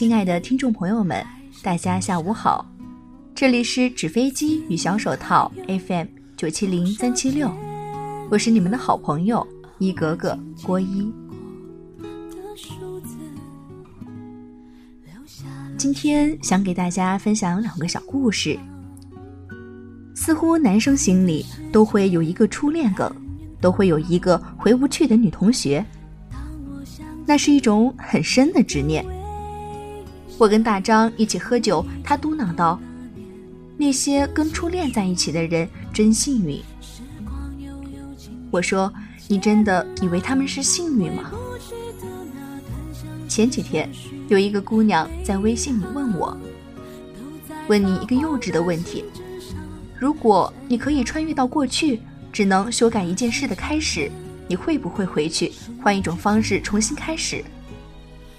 亲爱的听众朋友们，大家下午好，这里是纸飞机与小手套 FM 九七零三七六，我是你们的好朋友一格格郭一。今天想给大家分享两个小故事。似乎男生心里都会有一个初恋梗，都会有一个回不去的女同学，那是一种很深的执念。我跟大张一起喝酒，他嘟囔道：“那些跟初恋在一起的人真幸运。”我说：“你真的以为他们是幸运吗？”前几天有一个姑娘在微信里问我：“问你一个幼稚的问题，如果你可以穿越到过去，只能修改一件事的开始，你会不会回去，换一种方式重新开始？”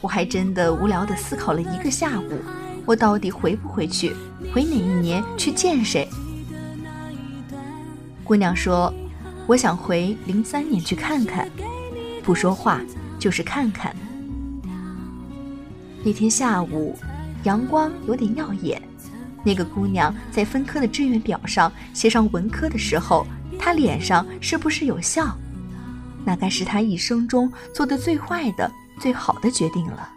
我还真的无聊的思考了一个下午，我到底回不回去？回哪一年去见谁？姑娘说：“我想回零三年去看看，不说话就是看看。”那天下午，阳光有点耀眼。那个姑娘在分科的志愿表上写上文科的时候，她脸上是不是有笑？那该是她一生中做的最坏的。最好的决定了。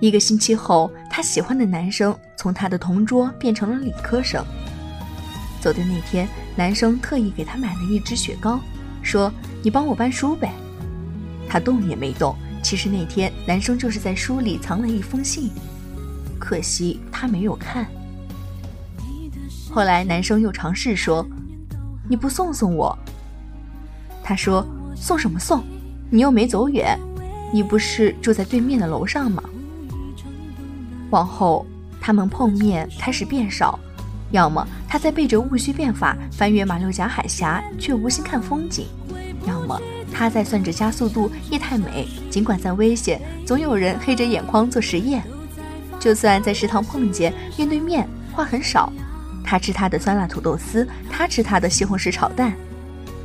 一个星期后，他喜欢的男生从他的同桌变成了理科生。走的那天，男生特意给他买了一支雪糕，说：“你帮我搬书呗。”他动也没动。其实那天，男生就是在书里藏了一封信，可惜他没有看。后来，男生又尝试说：“你不送送我？”他说。送什么送？你又没走远，你不是住在对面的楼上吗？往后他们碰面开始变少，要么他在背着戊戌变法翻越马六甲海峡却无心看风景，要么他在算着加速度夜太美，尽管再危险，总有人黑着眼眶做实验。就算在食堂碰见，面对面话很少，他吃他的酸辣土豆丝，他吃他的西红柿炒蛋。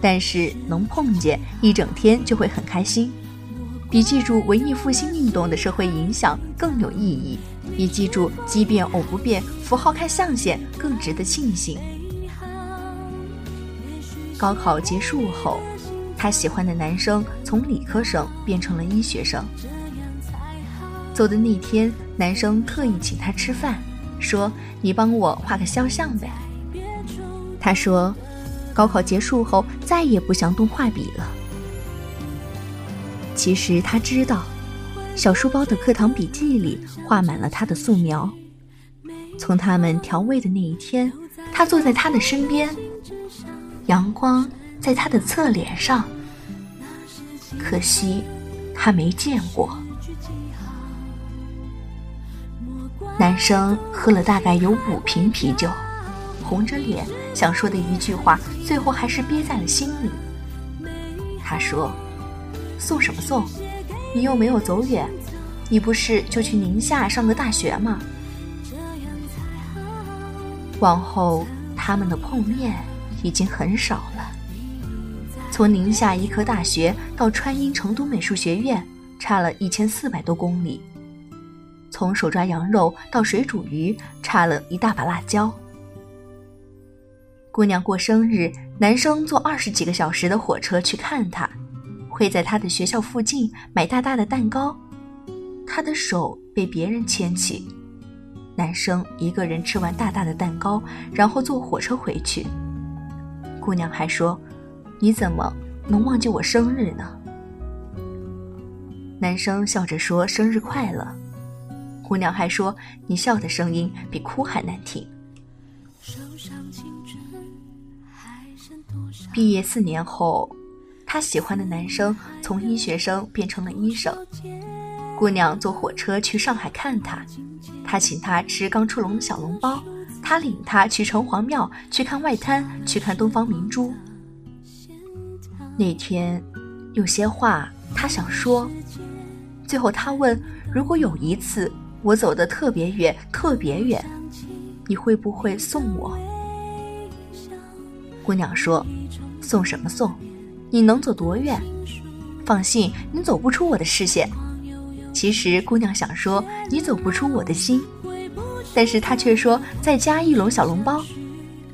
但是能碰见一整天就会很开心，比记住文艺复兴运动的社会影响更有意义，比记住奇变偶不变符号看象限更值得庆幸。高考结束后，他喜欢的男生从理科生变成了医学生。走的那天，男生特意请他吃饭，说：“你帮我画个肖像呗。”他说。高考结束后，再也不想动画笔了。其实他知道，小书包的课堂笔记里画满了他的素描。从他们调味的那一天，他坐在他的身边，阳光在他的侧脸上。可惜，他没见过。男生喝了大概有五瓶啤酒。红着脸想说的一句话，最后还是憋在了心里。他说：“送什么送？你又没有走远，你不是就去宁夏上个大学吗？”往后他们的碰面已经很少了。从宁夏医科大学到川音成都美术学院，差了一千四百多公里；从手抓羊肉到水煮鱼，差了一大把辣椒。姑娘过生日，男生坐二十几个小时的火车去看她，会在她的学校附近买大大的蛋糕，她的手被别人牵起，男生一个人吃完大大的蛋糕，然后坐火车回去。姑娘还说：“你怎么能忘记我生日呢？”男生笑着说：“生日快乐。”姑娘还说：“你笑的声音比哭还难听。”毕业四年后，他喜欢的男生从医学生变成了医生。姑娘坐火车去上海看他，他请她吃刚出笼的小笼包，他领她去城隍庙去看外滩，去看东方明珠。那天，有些话他想说，最后他问：如果有一次我走得特别远，特别远，你会不会送我？姑娘说：“送什么送？你能走多远？放心，你走不出我的视线。其实姑娘想说你走不出我的心，但是他却说再加一笼小笼包。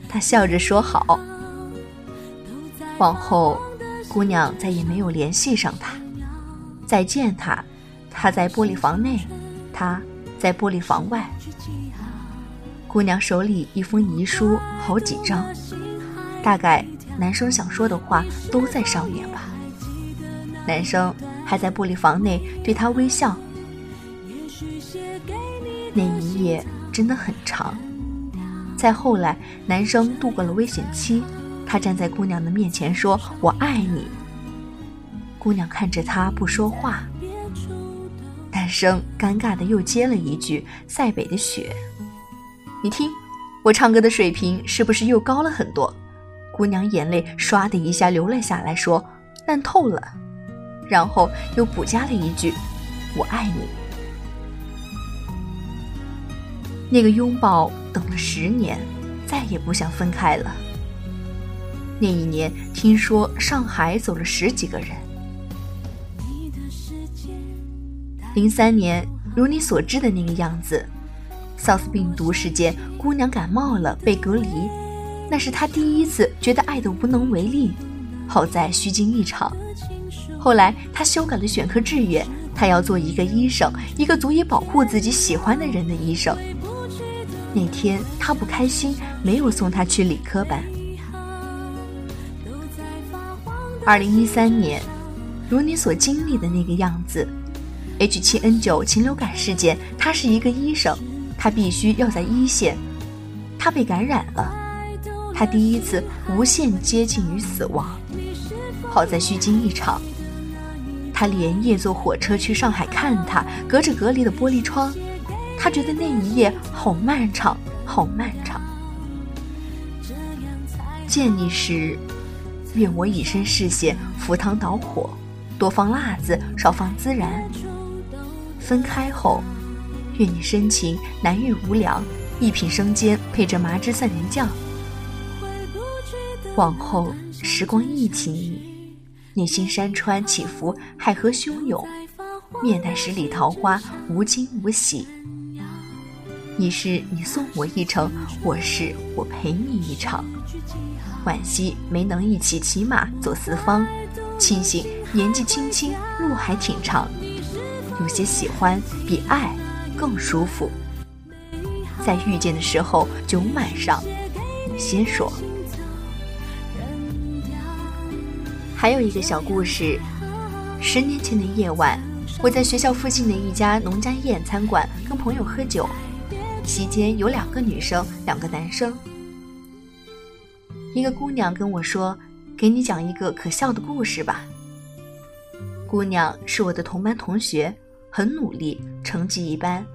他笑着说好。往后，姑娘再也没有联系上他。再见他，他在玻璃房内，他在玻璃房外。姑娘手里一封遗书，好几张，大概男生想说的话都在上面吧。男生还在玻璃房内对她微笑。那一夜真的很长。再后来，男生度过了危险期，他站在姑娘的面前说：“我爱你。”姑娘看着他不说话。男生尴尬的又接了一句：“塞北的雪。”你听，我唱歌的水平是不是又高了很多？姑娘眼泪唰的一下流了下来，说：“烂透了。”然后又补加了一句：“我爱你。”那个拥抱等了十年，再也不想分开了。那一年，听说上海走了十几个人。零三年，如你所知的那个样子。SARS 病毒事件，姑娘感冒了，被隔离。那是他第一次觉得爱的无能为力，好在虚惊一场。后来他修改了选科志愿，他要做一个医生，一个足以保护自己喜欢的人的医生。那天他不开心，没有送他去理科班。二零一三年，如你所经历的那个样子，H7N9 禽流感事件，他是一个医生。他必须要在一线，他被感染了，他第一次无限接近于死亡，好在虚惊一场。他连夜坐火车去上海看他，隔着隔离的玻璃窗，他觉得那一夜好漫长，好漫长。见你时，愿我以身试险，赴汤蹈火，多放辣子，少放孜然。分开后。愿你深情难遇无聊，一品生煎配着麻汁蒜仁酱。往后时光忆起你，内心山川起伏，海河汹涌，面带十里桃花，无惊无喜。你是你送我一程，我是我陪你一场。惋惜没能一起骑马走四方，庆幸年纪轻轻路还挺长。有些喜欢比爱。更舒服。在遇见的时候，酒满上，你先说。还有一个小故事：十年前的夜晚，我在学校附近的一家农家宴餐馆跟朋友喝酒，席间有两个女生，两个男生。一个姑娘跟我说：“给你讲一个可笑的故事吧。”姑娘是我的同班同学。很努力，成绩一般，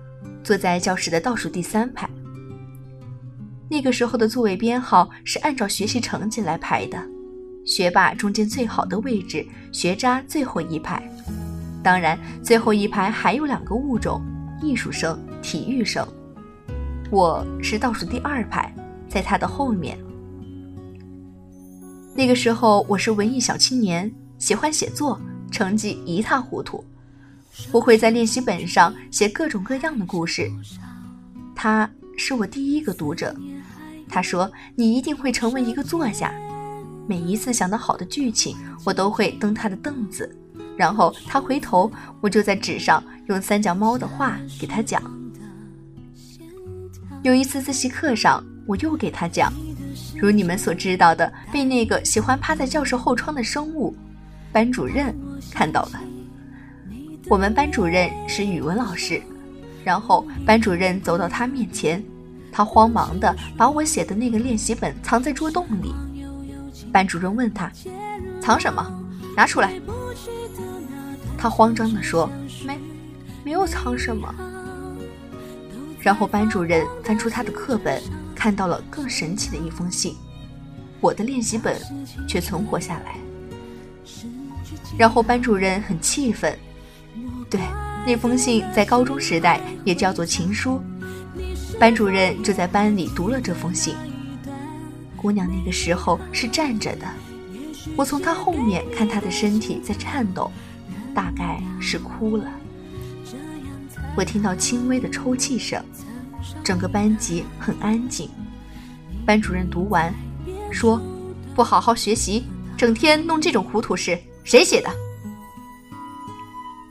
坐在教室的倒数第三排。那个时候的座位编号是按照学习成绩来排的，学霸中间最好的位置，学渣最后一排。当然，最后一排还有两个物种：艺术生、体育生。我是倒数第二排，在他的后面。那个时候我是文艺小青年，喜欢写作，成绩一塌糊涂。我会在练习本上写各种各样的故事。他是我第一个读者。他说：“你一定会成为一个作家。”每一次想到好的剧情，我都会蹬他的凳子，然后他回头，我就在纸上用三脚猫的话给他讲。有一次自习课上，我又给他讲，如你们所知道的，被那个喜欢趴在教室后窗的生物班主任看到了。我们班主任是语文老师，然后班主任走到他面前，他慌忙的把我写的那个练习本藏在桌洞里。班主任问他：“藏什么？拿出来。”他慌张的说：“没，没有藏什么。”然后班主任翻出他的课本，看到了更神奇的一封信，我的练习本却存活下来。然后班主任很气愤。对，那封信在高中时代也叫做情书。班主任就在班里读了这封信。姑娘那个时候是站着的，我从她后面看她的身体在颤抖，大概是哭了。我听到轻微的抽泣声，整个班级很安静。班主任读完，说：“不好好学习，整天弄这种糊涂事，谁写的？”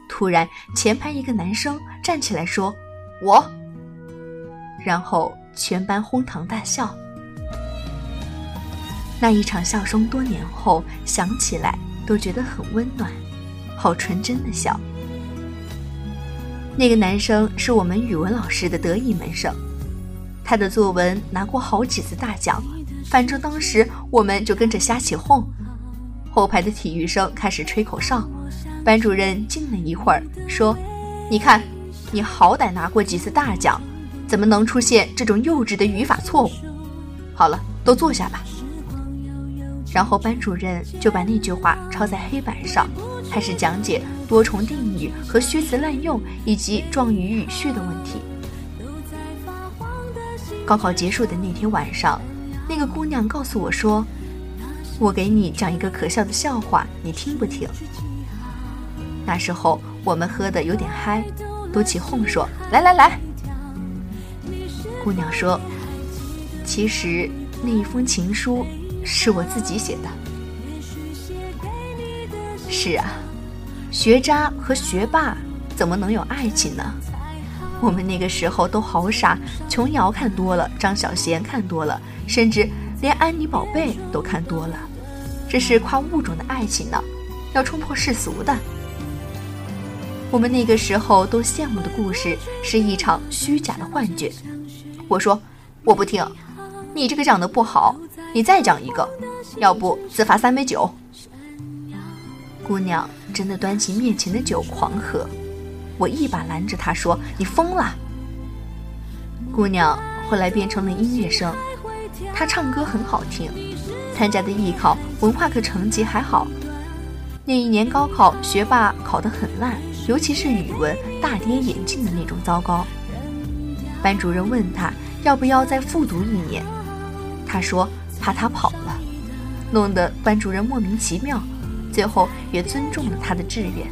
突然，前排一个男生站起来说：“我。”然后全班哄堂大笑。那一场笑声，多年后想起来都觉得很温暖，好纯真的笑。那个男生是我们语文老师的得意门生，他的作文拿过好几次大奖，反正当时我们就跟着瞎起哄。后排的体育生开始吹口哨，班主任静了一会儿，说：“你看，你好歹拿过几次大奖，怎么能出现这种幼稚的语法错误？好了，都坐下吧。”然后班主任就把那句话抄在黑板上，开始讲解多重定语和虚词滥用以及状语语序的问题。高考结束的那天晚上，那个姑娘告诉我说：“我给你讲一个可笑的笑话，你听不听？”那时候我们喝的有点嗨，都起哄说：“来来来！”姑娘说：“其实那一封情书。”是我自己写的。是啊，学渣和学霸怎么能有爱情呢？我们那个时候都好傻，琼瑶看多了，张小娴看多了，甚至连安妮宝贝都看多了。这是跨物种的爱情呢，要冲破世俗的。我们那个时候都羡慕的故事，是一场虚假的幻觉。我说我不听，你这个讲的不好。你再讲一个，要不自罚三杯酒。姑娘真的端起面前的酒狂喝，我一把拦着她说：“你疯了！”姑娘后来变成了音乐生，她唱歌很好听，参加的艺考文化课成绩还好。那一年高考学霸考得很烂，尤其是语文大跌眼镜的那种糟糕。班主任问他要不要再复读一年，他说。怕他跑了，弄得班主任莫名其妙，最后也尊重了他的志愿。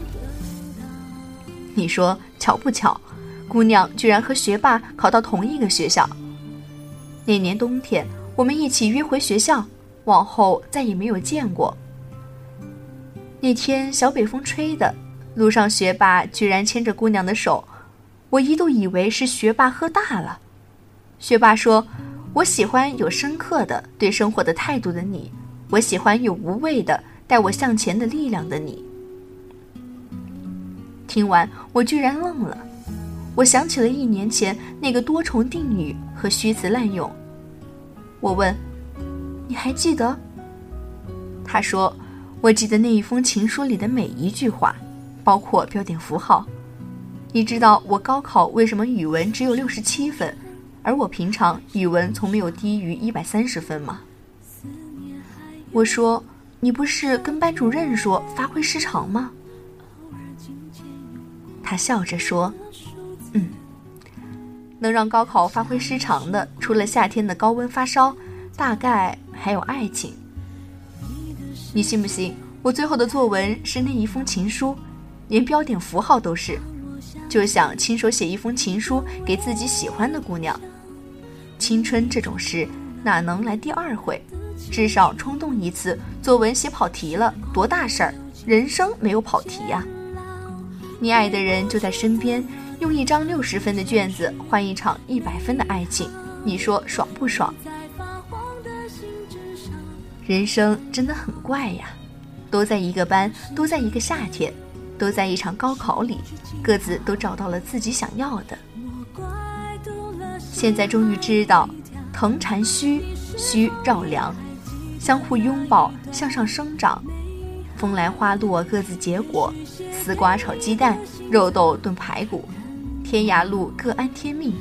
你说巧不巧，姑娘居然和学霸考到同一个学校。那年冬天，我们一起约回学校，往后再也没有见过。那天小北风吹的，路上学霸居然牵着姑娘的手，我一度以为是学霸喝大了。学霸说。我喜欢有深刻的对生活的态度的你，我喜欢有无畏的带我向前的力量的你。听完，我居然愣了，我想起了一年前那个多重定语和虚词滥用。我问：“你还记得？”他说：“我记得那一封情书里的每一句话，包括标点符号。你知道我高考为什么语文只有六十七分？”而我平常语文从没有低于一百三十分吗？我说，你不是跟班主任说发挥失常吗？他笑着说：“嗯，能让高考发挥失常的，除了夏天的高温发烧，大概还有爱情。你信不信？我最后的作文是那一封情书，连标点符号都是，就想亲手写一封情书给自己喜欢的姑娘。”青春这种事哪能来第二回？至少冲动一次，作文写跑题了，多大事儿？人生没有跑题呀。你爱的人就在身边，用一张六十分的卷子换一场一百分的爱情，你说爽不爽？人生真的很怪呀，都在一个班，都在一个夏天，都在一场高考里，各自都找到了自己想要的。现在终于知道，藤缠须，须绕梁，相互拥抱，向上生长。风来花落，各自结果。丝瓜炒鸡蛋，肉豆炖排骨。天涯路，各安天命。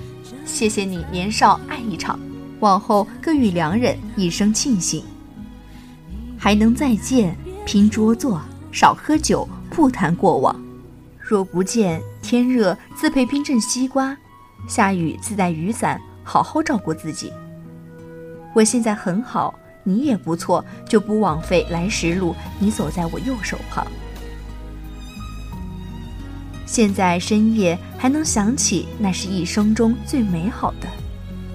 谢谢你年少爱一场，往后各与良人一生庆幸。还能再见，拼桌坐，少喝酒，不谈过往。若不见，天热，自配冰镇西瓜。下雨自带雨伞，好好照顾自己。我现在很好，你也不错，就不枉费来时路，你走在我右手旁。现在深夜还能想起，那是一生中最美好的。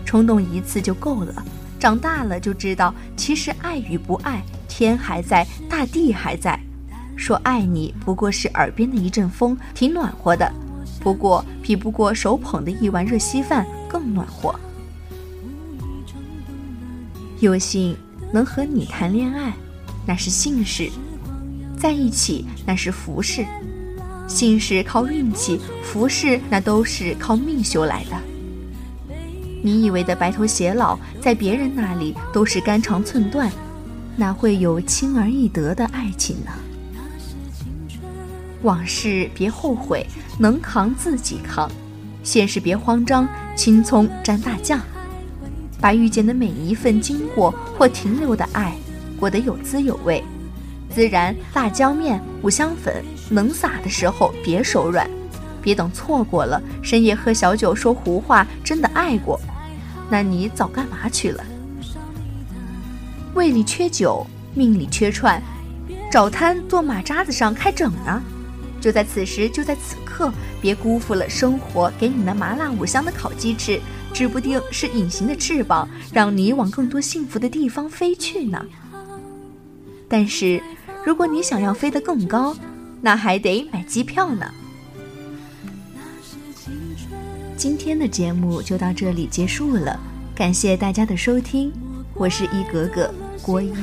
冲动一次就够了，长大了就知道，其实爱与不爱，天还在，大地还在。说爱你不过是耳边的一阵风，挺暖和的，不过比不过手捧的一碗热稀饭更暖和。有幸能和你谈恋爱，那是幸事；在一起那是福事。幸事靠运气，福事那都是靠命修来的。你以为的白头偕老，在别人那里都是肝肠寸断，哪会有轻而易得的爱情呢？往事别后悔，能扛自己扛；现实别慌张，青葱沾大酱。把遇见的每一份经过或停留的爱，过得有滋有味。孜然、辣椒面、五香粉，能撒的时候别手软，别等错过了。深夜喝小酒说胡话，真的爱过，那你早干嘛去了？胃里缺酒，命里缺串，找摊做马扎子上开整呢。就在此时，就在此刻，别辜负了生活给你那麻辣五香的烤鸡翅，指不定是隐形的翅膀，让你往更多幸福的地方飞去呢。但是，如果你想要飞得更高，那还得买机票呢。今天的节目就到这里结束了，感谢大家的收听，我是一格格郭一。